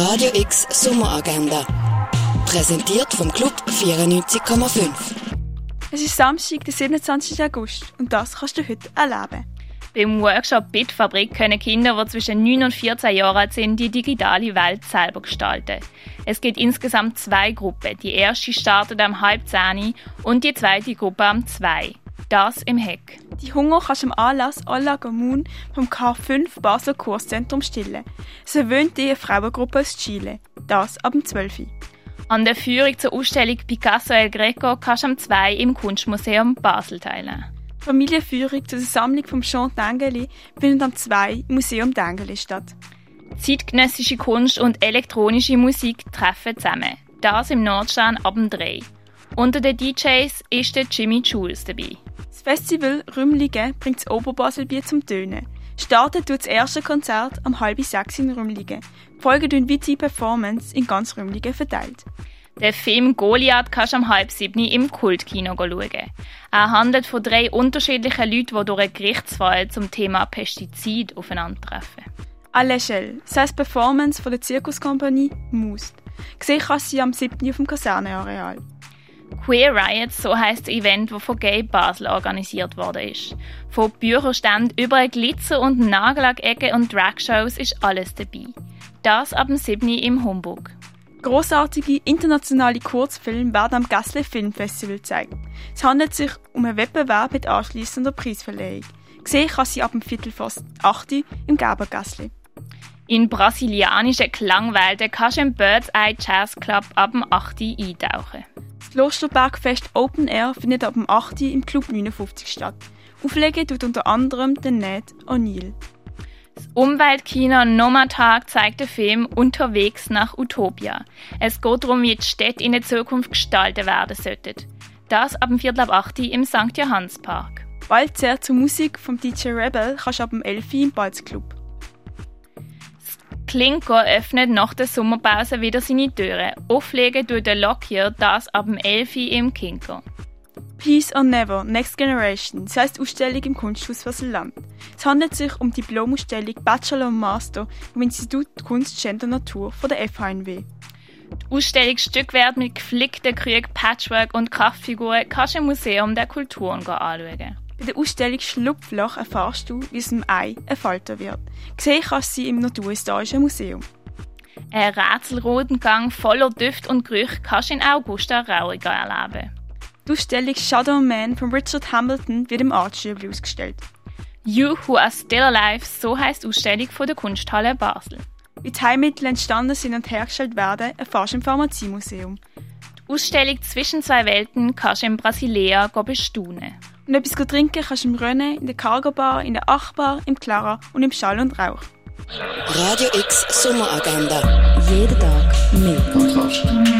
Radio X Sommeragenda. Präsentiert vom Club 94,5. Es ist Samstag, der 27. August und das kannst du heute erleben. Beim Workshop Bitfabrik können Kinder, die zwischen 9 und 14 Jahren alt sind, die digitale Welt selber gestalten. Es gibt insgesamt zwei Gruppen. Die erste startet am halb 10 und die zweite Gruppe am 2. Das im Heck. Die Hunger kannst du im Anlass Alla Gamun vom K5 Basel Kurszentrum stillen. Es erwöhnt die Frauengruppe aus Chile. Das ab dem 12. An der Führung zur Ausstellung Picasso El Greco kannst du am 2 im Kunstmuseum Basel teilnehmen. Die Familienführung zur Sammlung von Jean Dengeli findet am 2 im Museum Dengeli statt. Zeitgenössische Kunst und elektronische Musik treffen zusammen. Das im Nordstern ab dem 3. Unter den DJs ist der Jimmy Jules dabei. Das Festival Rümligen bringt das Oberbaselbier zum Tönen. Startet tut das erste Konzert am halb sechs in Rümligen. Folgen tun weitere Performance in ganz Rümligen verteilt. Der Film Goliath kannst du am halb sieben im Kultkino schauen. Er handelt von drei unterschiedlichen Leuten, die durch einen Gerichtsfall zum Thema Pestizid aufeinandertreffen. À l'échelle, das Performance von der Zirkuskompanie Must. Gesehen kannst du sie am 7. auf dem Kaserneareal. Queer Riot, so heisst das Event, das von Gay Basel organisiert worden ist. Von Bücherständen über Glitzer- und Nagellack-Ecken und Dragshows ist alles dabei. Das ab dem 7. im Humbug. Grossartige internationale Kurzfilme werden am Gassle Filmfestival gezeigt. Es handelt sich um einen Wettbewerb mit anschliessender Preisverleihung. Gesehen kann sie ab dem Viertel fast 8 im Gabergassle. In brasilianischen Klangwelten kannst du im Bird's Eye Jazz Club ab dem 8. eintauchen. Das Klosterbergfest Open Air findet ab dem 8. im Club 59 statt. Auflegen tut unter anderem der Ned O'Neill. Das Umweltkino Nomatag zeigt den Film Unterwegs nach Utopia. Es geht darum, wie die Städte in der Zukunft gestaltet werden sollten. Das ab dem Viertel ab 8 im St. Johannspark. Bald sehr zur Musik vom DJ Rebel kannst du ab dem 11 im Balzclub. Klinko öffnet nach der Sommerpause wieder seine Türen. Auflegen durch den Lockyer das ab dem 11 im Kinko. Peace or Never, Next Generation, das heisst Ausstellung im Kunsthaus Basel-Land. Es handelt sich um die Diplomausstellung Bachelor und Master im Institut Kunst, Gender Natur von der FHNW. Die Ausstellungsstückwert mit geflickten Krügen, Patchwork und Kraftfiguren kannst du im Museum der Kulturen anschauen. Bei der Ausstellung Schlupfloch erfährst du, wie aus dem Ei ein Falter wird. Gesehen kannst du sie im Naturhistorischen Museum. Ein rätselroten Gang voller Düfte und Gerüche kannst du in Augusta Rauriger erleben. Die Ausstellung Shadow Man von Richard Hamilton wird im Artstübli ausgestellt. You Who Are Still Alive, so heisst die Ausstellung von der Kunsthalle Basel. Wie die Heilmittel entstanden sind und hergestellt werden, erfährst du im Pharmaziemuseum. Die Ausstellung Zwischen zwei Welten kannst du in Brasilia bestaunen. Und etwas trinken kannst du im Rennen, in der Cargo Bar, in der Achbar, im Clara und im Schall und Rauch. Radio X Sommeragenda. Jeden Tag mehr. Kontrast.